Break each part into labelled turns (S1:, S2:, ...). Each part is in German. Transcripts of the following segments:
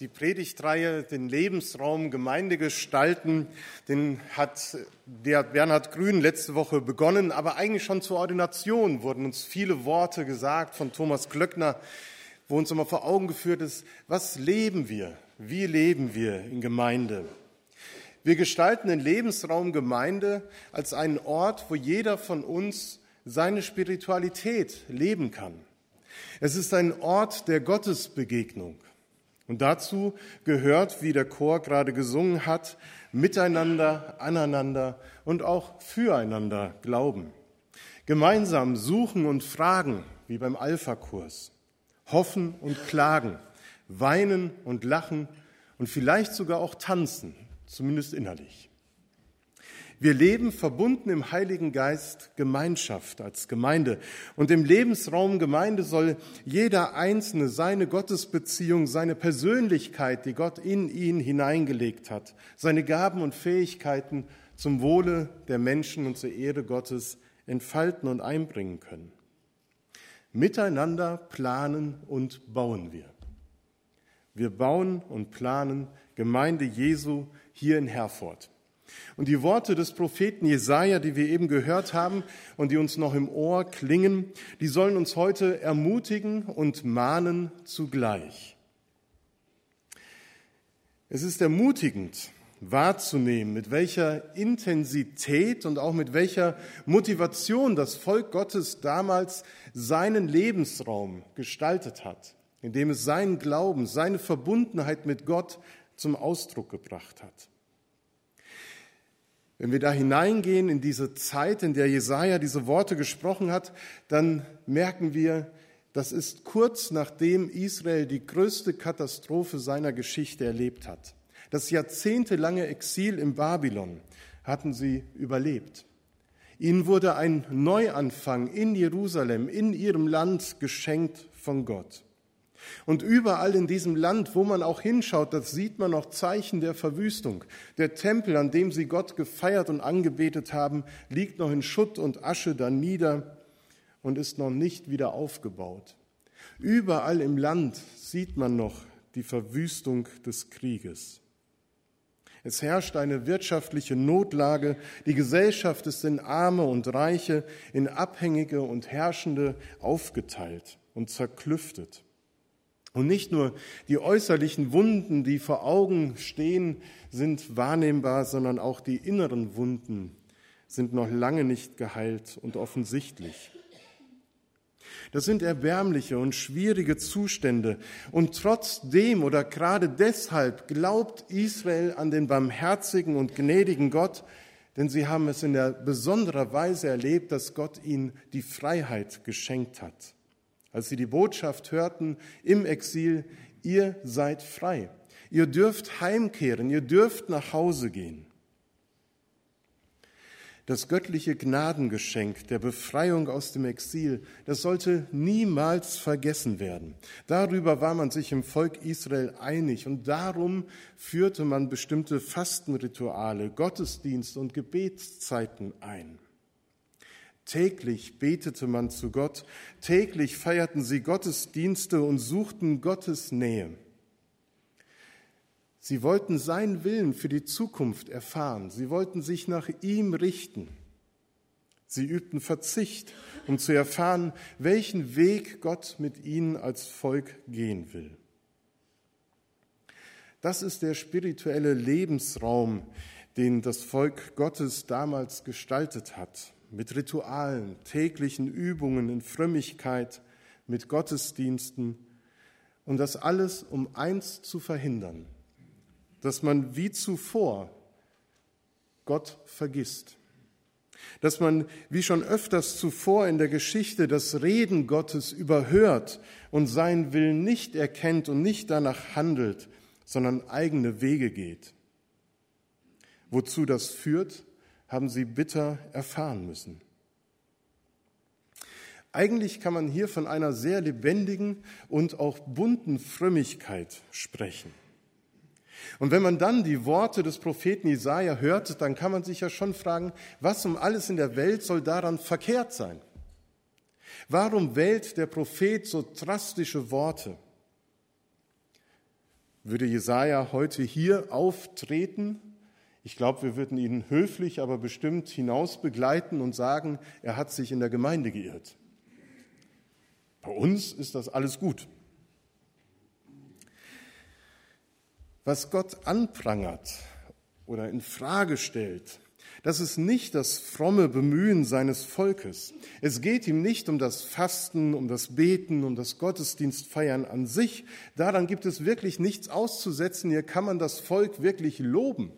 S1: Die Predigtreihe, den Lebensraum Gemeinde gestalten, den hat der Bernhard Grün letzte Woche begonnen, aber eigentlich schon zur Ordination wurden uns viele Worte gesagt von Thomas Glöckner, wo uns immer vor Augen geführt ist, was leben wir? Wie leben wir in Gemeinde? Wir gestalten den Lebensraum Gemeinde als einen Ort, wo jeder von uns seine Spiritualität leben kann. Es ist ein Ort der Gottesbegegnung. Und dazu gehört, wie der Chor gerade gesungen hat, miteinander, aneinander und auch füreinander glauben. Gemeinsam suchen und fragen, wie beim Alpha-Kurs. Hoffen und klagen, weinen und lachen und vielleicht sogar auch tanzen, zumindest innerlich. Wir leben verbunden im Heiligen Geist Gemeinschaft als Gemeinde. Und im Lebensraum Gemeinde soll jeder Einzelne seine Gottesbeziehung, seine Persönlichkeit, die Gott in ihn hineingelegt hat, seine Gaben und Fähigkeiten zum Wohle der Menschen und zur Ehre Gottes entfalten und einbringen können. Miteinander planen und bauen wir. Wir bauen und planen Gemeinde Jesu hier in Herford. Und die Worte des Propheten Jesaja, die wir eben gehört haben und die uns noch im Ohr klingen, die sollen uns heute ermutigen und mahnen zugleich. Es ist ermutigend wahrzunehmen, mit welcher Intensität und auch mit welcher Motivation das Volk Gottes damals seinen Lebensraum gestaltet hat, indem es seinen Glauben, seine Verbundenheit mit Gott zum Ausdruck gebracht hat. Wenn wir da hineingehen in diese Zeit, in der Jesaja diese Worte gesprochen hat, dann merken wir, das ist kurz nachdem Israel die größte Katastrophe seiner Geschichte erlebt hat. Das jahrzehntelange Exil im Babylon hatten sie überlebt. Ihnen wurde ein Neuanfang in Jerusalem, in ihrem Land geschenkt von Gott. Und überall in diesem Land, wo man auch hinschaut, das sieht man noch Zeichen der Verwüstung. Der Tempel, an dem sie Gott gefeiert und angebetet haben, liegt noch in Schutt und Asche da nieder und ist noch nicht wieder aufgebaut. Überall im Land sieht man noch die Verwüstung des Krieges. Es herrscht eine wirtschaftliche Notlage. Die Gesellschaft ist in Arme und Reiche, in Abhängige und Herrschende aufgeteilt und zerklüftet. Und nicht nur die äußerlichen Wunden, die vor Augen stehen, sind wahrnehmbar, sondern auch die inneren Wunden sind noch lange nicht geheilt und offensichtlich. Das sind erbärmliche und schwierige Zustände. Und trotzdem oder gerade deshalb glaubt Israel an den barmherzigen und gnädigen Gott, denn sie haben es in der besonderer Weise erlebt, dass Gott ihnen die Freiheit geschenkt hat. Als sie die Botschaft hörten im Exil, ihr seid frei, ihr dürft heimkehren, ihr dürft nach Hause gehen. Das göttliche Gnadengeschenk der Befreiung aus dem Exil, das sollte niemals vergessen werden. Darüber war man sich im Volk Israel einig und darum führte man bestimmte Fastenrituale, Gottesdienste und Gebetszeiten ein. Täglich betete man zu Gott, täglich feierten sie Gottesdienste und suchten Gottes Nähe. Sie wollten seinen Willen für die Zukunft erfahren, sie wollten sich nach ihm richten. Sie übten Verzicht, um zu erfahren, welchen Weg Gott mit ihnen als Volk gehen will. Das ist der spirituelle Lebensraum, den das Volk Gottes damals gestaltet hat mit Ritualen, täglichen Übungen in Frömmigkeit, mit Gottesdiensten und das alles, um eins zu verhindern, dass man wie zuvor Gott vergisst, dass man wie schon öfters zuvor in der Geschichte das Reden Gottes überhört und seinen Willen nicht erkennt und nicht danach handelt, sondern eigene Wege geht. Wozu das führt, haben sie bitter erfahren müssen. Eigentlich kann man hier von einer sehr lebendigen und auch bunten Frömmigkeit sprechen. Und wenn man dann die Worte des Propheten Jesaja hört, dann kann man sich ja schon fragen, was um alles in der Welt soll daran verkehrt sein? Warum wählt der Prophet so drastische Worte? Würde Jesaja heute hier auftreten, ich glaube, wir würden ihn höflich, aber bestimmt hinaus begleiten und sagen, er hat sich in der Gemeinde geirrt. Bei uns ist das alles gut. Was Gott anprangert oder in Frage stellt, das ist nicht das fromme Bemühen seines Volkes. Es geht ihm nicht um das Fasten, um das Beten, um das Gottesdienstfeiern an sich. Daran gibt es wirklich nichts auszusetzen. Hier kann man das Volk wirklich loben.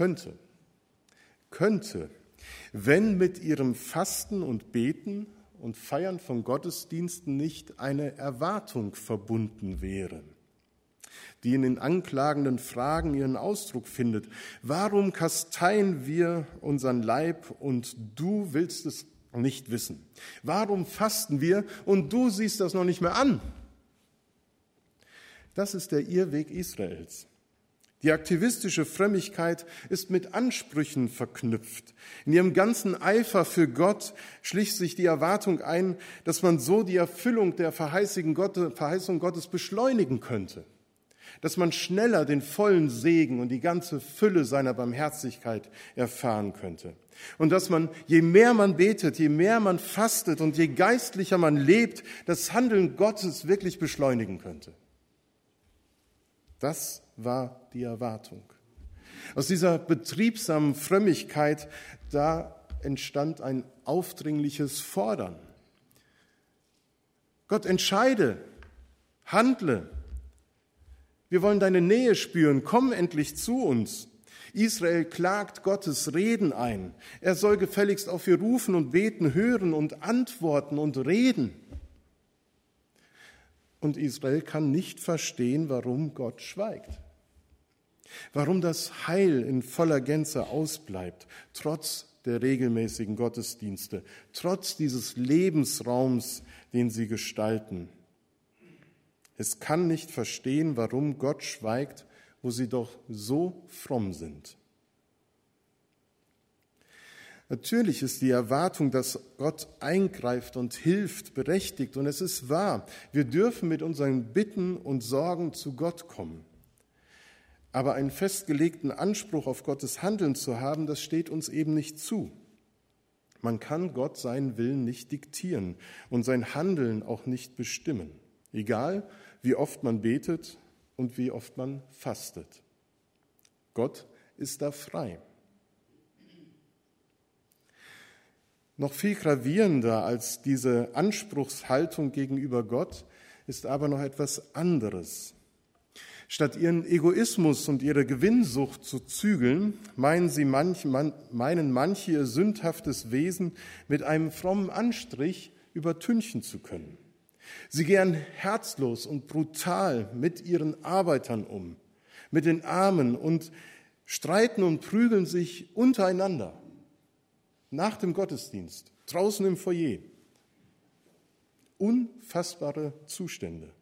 S1: Könnte, könnte, wenn mit ihrem Fasten und Beten und Feiern von Gottesdiensten nicht eine Erwartung verbunden wäre die in den anklagenden Fragen ihren Ausdruck findet. Warum kasteien wir unseren Leib und du willst es nicht wissen? Warum fasten wir und du siehst das noch nicht mehr an? Das ist der Irrweg Israels. Die aktivistische Frömmigkeit ist mit Ansprüchen verknüpft. In ihrem ganzen Eifer für Gott schlich sich die Erwartung ein, dass man so die Erfüllung der Verheißung Gottes beschleunigen könnte dass man schneller den vollen Segen und die ganze Fülle seiner Barmherzigkeit erfahren könnte. Und dass man, je mehr man betet, je mehr man fastet und je geistlicher man lebt, das Handeln Gottes wirklich beschleunigen könnte. Das war die Erwartung. Aus dieser betriebsamen Frömmigkeit, da entstand ein aufdringliches Fordern. Gott entscheide, handle, wir wollen deine Nähe spüren. Komm endlich zu uns. Israel klagt Gottes Reden ein. Er soll gefälligst auf ihr Rufen und Beten hören und antworten und reden. Und Israel kann nicht verstehen, warum Gott schweigt. Warum das Heil in voller Gänze ausbleibt, trotz der regelmäßigen Gottesdienste, trotz dieses Lebensraums, den sie gestalten. Es kann nicht verstehen, warum Gott schweigt, wo sie doch so fromm sind. Natürlich ist die Erwartung, dass Gott eingreift und hilft, berechtigt. Und es ist wahr, wir dürfen mit unseren Bitten und Sorgen zu Gott kommen. Aber einen festgelegten Anspruch auf Gottes Handeln zu haben, das steht uns eben nicht zu. Man kann Gott seinen Willen nicht diktieren und sein Handeln auch nicht bestimmen. Egal, wie oft man betet und wie oft man fastet. Gott ist da frei. Noch viel gravierender als diese Anspruchshaltung gegenüber Gott ist aber noch etwas anderes. Statt ihren Egoismus und ihre Gewinnsucht zu zügeln, meinen, sie manch, man, meinen manche ihr sündhaftes Wesen mit einem frommen Anstrich übertünchen zu können. Sie gehen herzlos und brutal mit ihren Arbeitern um, mit den Armen und streiten und prügeln sich untereinander. Nach dem Gottesdienst, draußen im Foyer. Unfassbare Zustände.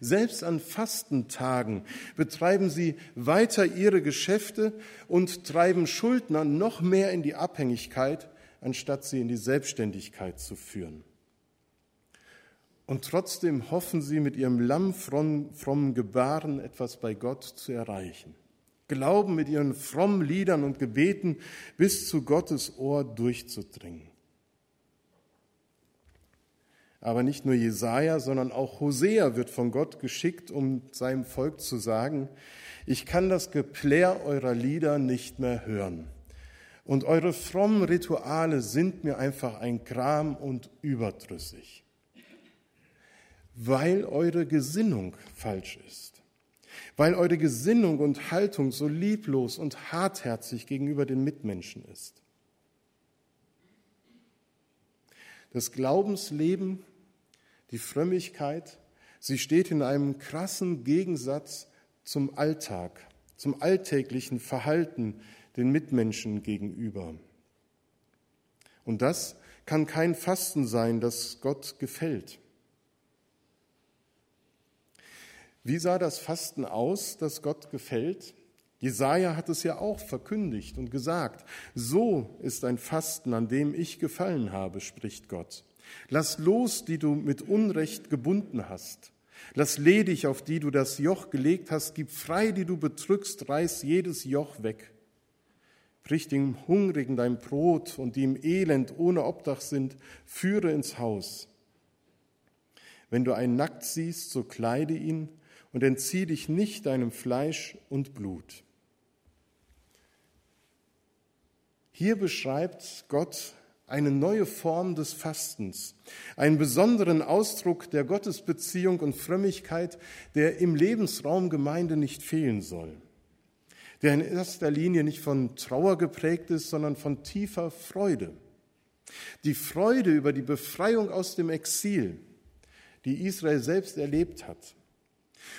S1: Selbst an Fastentagen betreiben sie weiter ihre Geschäfte und treiben Schuldner noch mehr in die Abhängigkeit, anstatt sie in die Selbstständigkeit zu führen. Und trotzdem hoffen sie mit ihrem lammfrommen Gebaren etwas bei Gott zu erreichen. Glauben mit ihren frommen Liedern und Gebeten bis zu Gottes Ohr durchzudringen. Aber nicht nur Jesaja, sondern auch Hosea wird von Gott geschickt, um seinem Volk zu sagen, ich kann das Geplär eurer Lieder nicht mehr hören. Und eure frommen Rituale sind mir einfach ein Gram und überdrüssig weil eure Gesinnung falsch ist, weil eure Gesinnung und Haltung so lieblos und hartherzig gegenüber den Mitmenschen ist. Das Glaubensleben, die Frömmigkeit, sie steht in einem krassen Gegensatz zum Alltag, zum alltäglichen Verhalten den Mitmenschen gegenüber. Und das kann kein Fasten sein, das Gott gefällt. Wie sah das Fasten aus, das Gott gefällt? Jesaja hat es ja auch verkündigt und gesagt. So ist ein Fasten, an dem ich gefallen habe, spricht Gott. Lass los, die du mit Unrecht gebunden hast. Lass ledig, auf die du das Joch gelegt hast, gib frei, die du bedrückst, reiß jedes Joch weg. Brich dem Hungrigen dein Brot und die im Elend ohne Obdach sind, führe ins Haus. Wenn du einen nackt siehst, so kleide ihn und entzieh dich nicht deinem Fleisch und Blut. Hier beschreibt Gott eine neue Form des Fastens, einen besonderen Ausdruck der Gottesbeziehung und Frömmigkeit, der im Lebensraum Gemeinde nicht fehlen soll, der in erster Linie nicht von Trauer geprägt ist, sondern von tiefer Freude. Die Freude über die Befreiung aus dem Exil, die Israel selbst erlebt hat,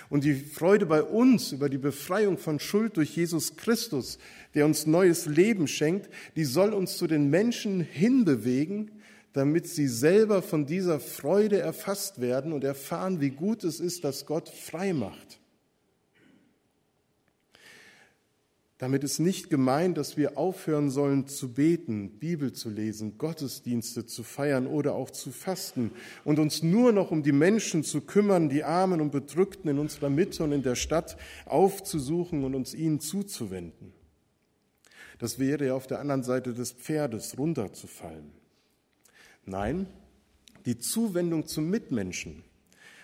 S1: und die Freude bei uns über die Befreiung von Schuld durch Jesus Christus, der uns neues Leben schenkt, die soll uns zu den Menschen hinbewegen, damit sie selber von dieser Freude erfasst werden und erfahren, wie gut es ist, dass Gott frei macht. Damit ist nicht gemeint, dass wir aufhören sollen zu beten, Bibel zu lesen, Gottesdienste zu feiern oder auch zu fasten und uns nur noch um die Menschen zu kümmern, die Armen und Bedrückten in unserer Mitte und in der Stadt aufzusuchen und uns ihnen zuzuwenden. Das wäre ja auf der anderen Seite des Pferdes runterzufallen. Nein, die Zuwendung zum Mitmenschen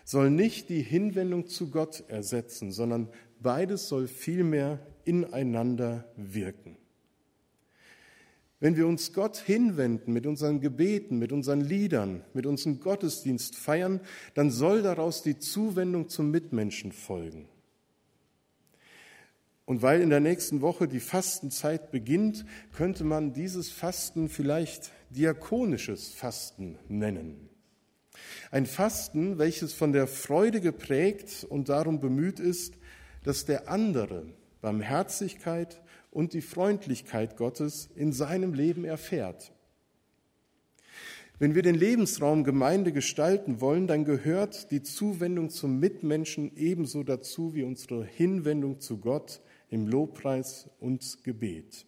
S1: soll nicht die Hinwendung zu Gott ersetzen, sondern beides soll vielmehr ineinander wirken. Wenn wir uns Gott hinwenden mit unseren Gebeten, mit unseren Liedern, mit unserem Gottesdienst feiern, dann soll daraus die Zuwendung zum Mitmenschen folgen. Und weil in der nächsten Woche die Fastenzeit beginnt, könnte man dieses Fasten vielleicht diakonisches Fasten nennen. Ein Fasten, welches von der Freude geprägt und darum bemüht ist, dass der andere Barmherzigkeit und die Freundlichkeit Gottes in seinem Leben erfährt. Wenn wir den Lebensraum Gemeinde gestalten wollen, dann gehört die Zuwendung zum Mitmenschen ebenso dazu wie unsere Hinwendung zu Gott im Lobpreis und Gebet.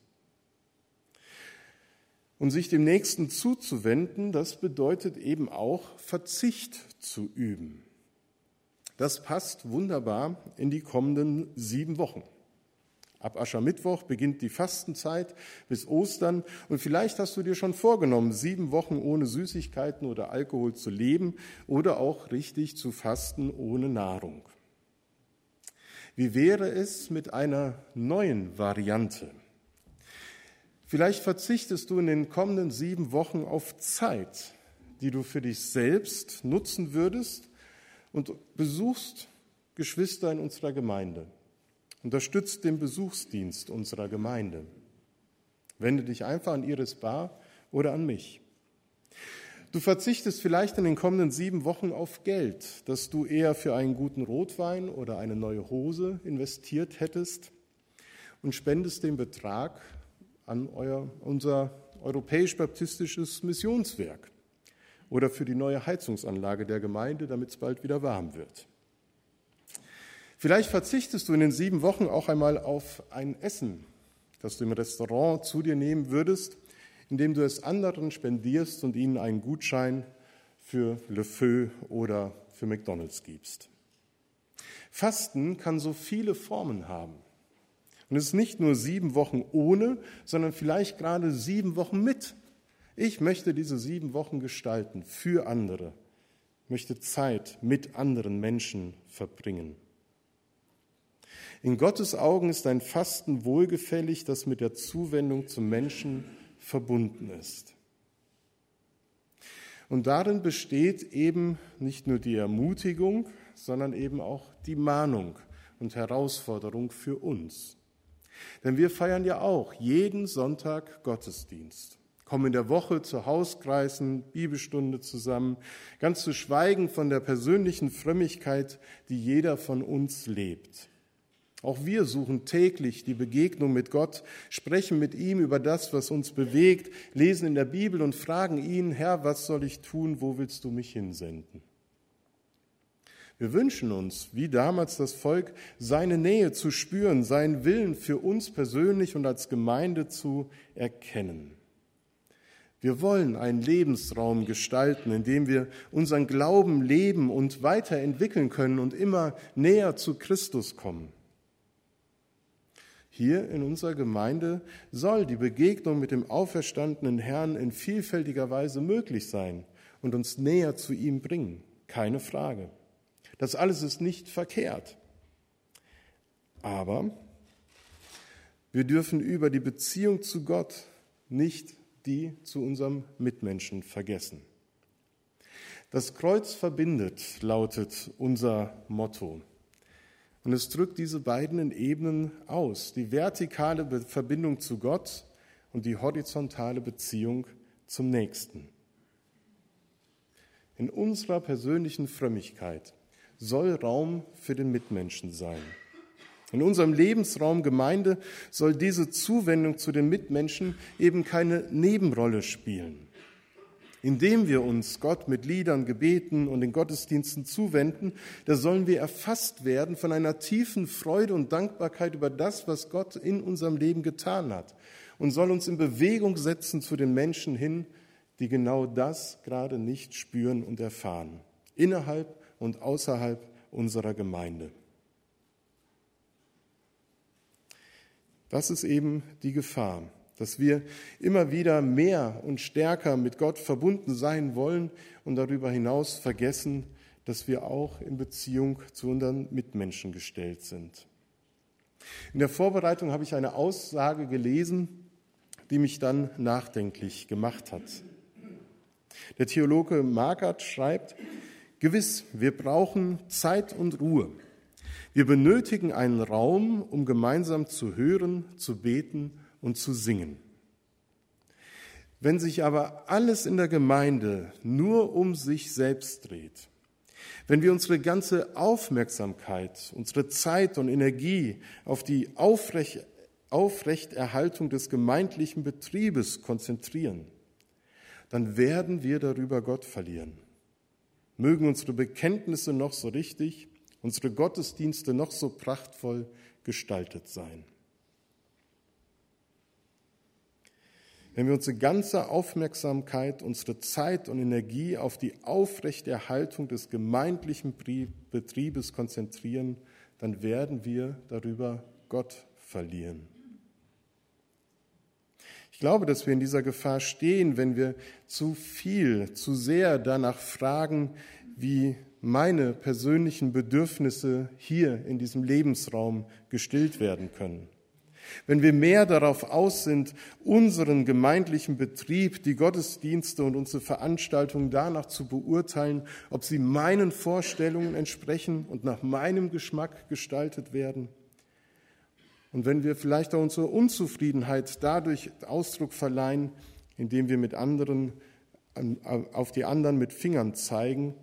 S1: Und sich dem Nächsten zuzuwenden, das bedeutet eben auch Verzicht zu üben. Das passt wunderbar in die kommenden sieben Wochen. Ab Aschermittwoch beginnt die Fastenzeit bis Ostern und vielleicht hast du dir schon vorgenommen, sieben Wochen ohne Süßigkeiten oder Alkohol zu leben oder auch richtig zu fasten ohne Nahrung. Wie wäre es mit einer neuen Variante? Vielleicht verzichtest du in den kommenden sieben Wochen auf Zeit, die du für dich selbst nutzen würdest und besuchst Geschwister in unserer Gemeinde Unterstützt den Besuchsdienst unserer Gemeinde. Wende dich einfach an Iris Bar oder an mich. Du verzichtest vielleicht in den kommenden sieben Wochen auf Geld, das du eher für einen guten Rotwein oder eine neue Hose investiert hättest und spendest den Betrag an euer, unser europäisch-baptistisches Missionswerk oder für die neue Heizungsanlage der Gemeinde, damit es bald wieder warm wird. Vielleicht verzichtest du in den sieben Wochen auch einmal auf ein Essen, das du im Restaurant zu dir nehmen würdest, indem du es anderen spendierst und ihnen einen Gutschein für Le Feu oder für McDonald's gibst. Fasten kann so viele Formen haben. Und es ist nicht nur sieben Wochen ohne, sondern vielleicht gerade sieben Wochen mit. Ich möchte diese sieben Wochen gestalten für andere, möchte Zeit mit anderen Menschen verbringen. In Gottes Augen ist ein Fasten wohlgefällig, das mit der Zuwendung zum Menschen verbunden ist. Und darin besteht eben nicht nur die Ermutigung, sondern eben auch die Mahnung und Herausforderung für uns. Denn wir feiern ja auch jeden Sonntag Gottesdienst, kommen in der Woche zu Hauskreisen, Bibelstunde zusammen, ganz zu schweigen von der persönlichen Frömmigkeit, die jeder von uns lebt. Auch wir suchen täglich die Begegnung mit Gott, sprechen mit ihm über das, was uns bewegt, lesen in der Bibel und fragen ihn, Herr, was soll ich tun, wo willst du mich hinsenden? Wir wünschen uns, wie damals das Volk, seine Nähe zu spüren, seinen Willen für uns persönlich und als Gemeinde zu erkennen. Wir wollen einen Lebensraum gestalten, in dem wir unseren Glauben leben und weiterentwickeln können und immer näher zu Christus kommen. Hier in unserer Gemeinde soll die Begegnung mit dem auferstandenen Herrn in vielfältiger Weise möglich sein und uns näher zu ihm bringen. Keine Frage. Das alles ist nicht verkehrt. Aber wir dürfen über die Beziehung zu Gott nicht die zu unserem Mitmenschen vergessen. Das Kreuz verbindet, lautet unser Motto. Und es drückt diese beiden Ebenen aus, die vertikale Verbindung zu Gott und die horizontale Beziehung zum Nächsten. In unserer persönlichen Frömmigkeit soll Raum für den Mitmenschen sein. In unserem Lebensraum Gemeinde soll diese Zuwendung zu den Mitmenschen eben keine Nebenrolle spielen. Indem wir uns Gott mit Liedern, Gebeten und den Gottesdiensten zuwenden, da sollen wir erfasst werden von einer tiefen Freude und Dankbarkeit über das, was Gott in unserem Leben getan hat und soll uns in Bewegung setzen zu den Menschen hin, die genau das gerade nicht spüren und erfahren, innerhalb und außerhalb unserer Gemeinde. Das ist eben die Gefahr, dass wir immer wieder mehr und stärker mit Gott verbunden sein wollen und darüber hinaus vergessen, dass wir auch in Beziehung zu unseren Mitmenschen gestellt sind. In der Vorbereitung habe ich eine Aussage gelesen, die mich dann nachdenklich gemacht hat. Der Theologe Markert schreibt, Gewiss, wir brauchen Zeit und Ruhe. Wir benötigen einen Raum, um gemeinsam zu hören, zu beten und zu singen. Wenn sich aber alles in der Gemeinde nur um sich selbst dreht, wenn wir unsere ganze Aufmerksamkeit, unsere Zeit und Energie auf die Aufrecht, Aufrechterhaltung des gemeindlichen Betriebes konzentrieren, dann werden wir darüber Gott verlieren. Mögen unsere Bekenntnisse noch so richtig, unsere Gottesdienste noch so prachtvoll gestaltet sein. Wenn wir unsere ganze Aufmerksamkeit, unsere Zeit und Energie auf die Aufrechterhaltung des gemeindlichen Betriebes konzentrieren, dann werden wir darüber Gott verlieren. Ich glaube, dass wir in dieser Gefahr stehen, wenn wir zu viel, zu sehr danach fragen, wie meine persönlichen Bedürfnisse hier in diesem Lebensraum gestillt werden können. Wenn wir mehr darauf aus sind, unseren gemeindlichen Betrieb, die Gottesdienste und unsere Veranstaltungen danach zu beurteilen, ob sie meinen Vorstellungen entsprechen und nach meinem Geschmack gestaltet werden, und wenn wir vielleicht auch unsere Unzufriedenheit dadurch Ausdruck verleihen, indem wir mit anderen, auf die anderen mit Fingern zeigen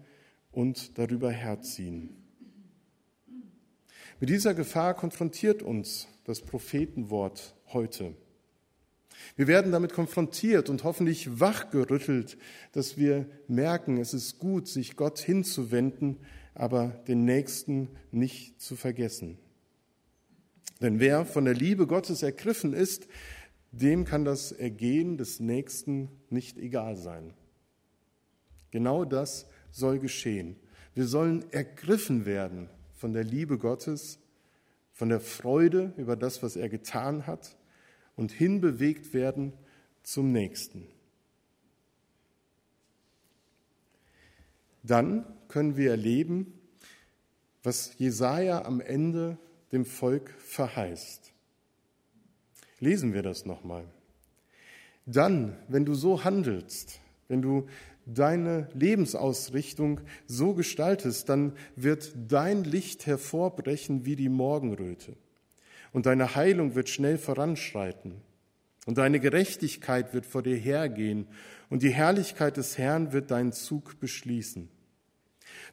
S1: und darüber herziehen. Mit dieser Gefahr konfrontiert uns das Prophetenwort heute. Wir werden damit konfrontiert und hoffentlich wachgerüttelt, dass wir merken, es ist gut, sich Gott hinzuwenden, aber den Nächsten nicht zu vergessen. Denn wer von der Liebe Gottes ergriffen ist, dem kann das Ergehen des Nächsten nicht egal sein. Genau das soll geschehen. Wir sollen ergriffen werden von der Liebe Gottes, von der Freude über das, was er getan hat und hinbewegt werden zum Nächsten. Dann können wir erleben, was Jesaja am Ende dem Volk verheißt. Lesen wir das nochmal. Dann, wenn du so handelst, wenn du deine Lebensausrichtung so gestaltest, dann wird dein Licht hervorbrechen wie die Morgenröte und deine Heilung wird schnell voranschreiten und deine Gerechtigkeit wird vor dir hergehen und die Herrlichkeit des Herrn wird deinen Zug beschließen.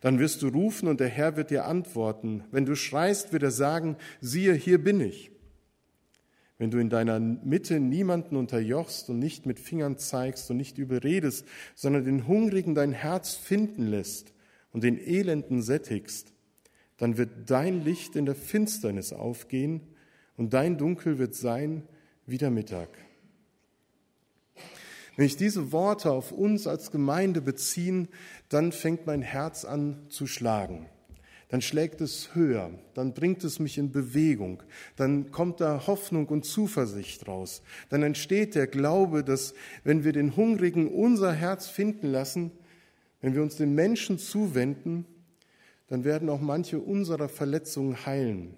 S1: Dann wirst du rufen und der Herr wird dir antworten. Wenn du schreist, wird er sagen, siehe, hier bin ich. Wenn du in deiner Mitte niemanden unterjochst und nicht mit Fingern zeigst und nicht überredest, sondern den Hungrigen dein Herz finden lässt und den Elenden sättigst, dann wird dein Licht in der Finsternis aufgehen und dein Dunkel wird sein wie der Mittag. Wenn ich diese Worte auf uns als Gemeinde beziehe, dann fängt mein Herz an zu schlagen. Dann schlägt es höher, dann bringt es mich in Bewegung, dann kommt da Hoffnung und Zuversicht raus. Dann entsteht der Glaube, dass wenn wir den Hungrigen unser Herz finden lassen, wenn wir uns den Menschen zuwenden, dann werden auch manche unserer Verletzungen heilen.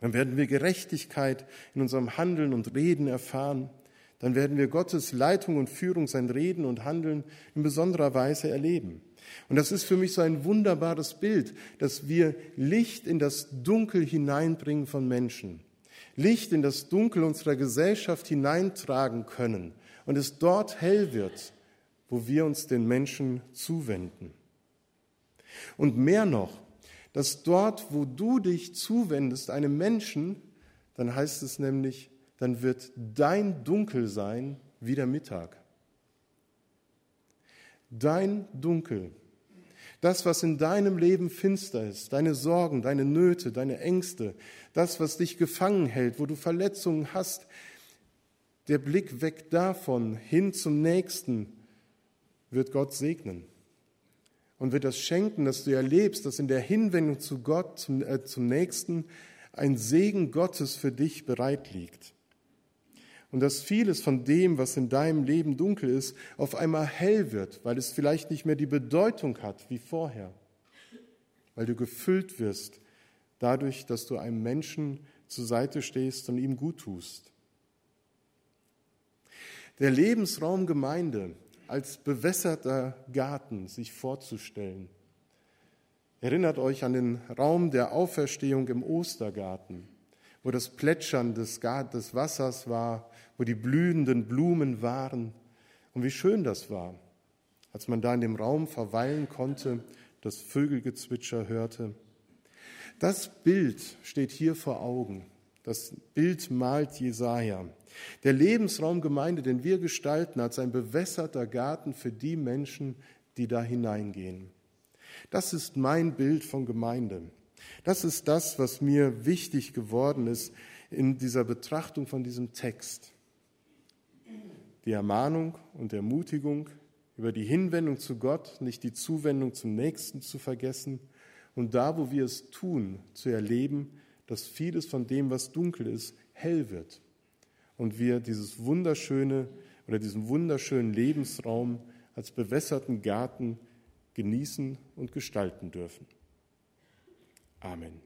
S1: Dann werden wir Gerechtigkeit in unserem Handeln und Reden erfahren. Dann werden wir Gottes Leitung und Führung, sein Reden und Handeln in besonderer Weise erleben. Und das ist für mich so ein wunderbares Bild, dass wir Licht in das Dunkel hineinbringen von Menschen. Licht in das Dunkel unserer Gesellschaft hineintragen können und es dort hell wird, wo wir uns den Menschen zuwenden. Und mehr noch, dass dort, wo du dich zuwendest, einem Menschen, dann heißt es nämlich, dann wird dein Dunkel sein wie der Mittag. Dein Dunkel, das, was in deinem Leben finster ist, deine Sorgen, deine Nöte, deine Ängste, das, was dich gefangen hält, wo du Verletzungen hast, der Blick weg davon hin zum Nächsten wird Gott segnen und wird das schenken, dass du erlebst, dass in der Hinwendung zu Gott, zum, äh, zum Nächsten, ein Segen Gottes für dich bereit liegt. Und dass vieles von dem, was in deinem Leben dunkel ist, auf einmal hell wird, weil es vielleicht nicht mehr die Bedeutung hat wie vorher. Weil du gefüllt wirst dadurch, dass du einem Menschen zur Seite stehst und ihm gut tust. Der Lebensraum Gemeinde als bewässerter Garten sich vorzustellen. Erinnert euch an den Raum der Auferstehung im Ostergarten, wo das Plätschern des, des Wassers war, wo die blühenden Blumen waren und wie schön das war, als man da in dem Raum verweilen konnte, das Vögelgezwitscher hörte. Das Bild steht hier vor Augen. Das Bild malt Jesaja. Der Lebensraum Gemeinde, den wir gestalten, als ein bewässerter Garten für die Menschen, die da hineingehen. Das ist mein Bild von Gemeinde. Das ist das, was mir wichtig geworden ist in dieser Betrachtung von diesem Text. Die Ermahnung und Ermutigung über die Hinwendung zu Gott, nicht die Zuwendung zum Nächsten zu vergessen und da, wo wir es tun, zu erleben, dass vieles von dem, was dunkel ist, hell wird und wir dieses wunderschöne oder diesen wunderschönen Lebensraum als bewässerten Garten genießen und gestalten dürfen. Amen.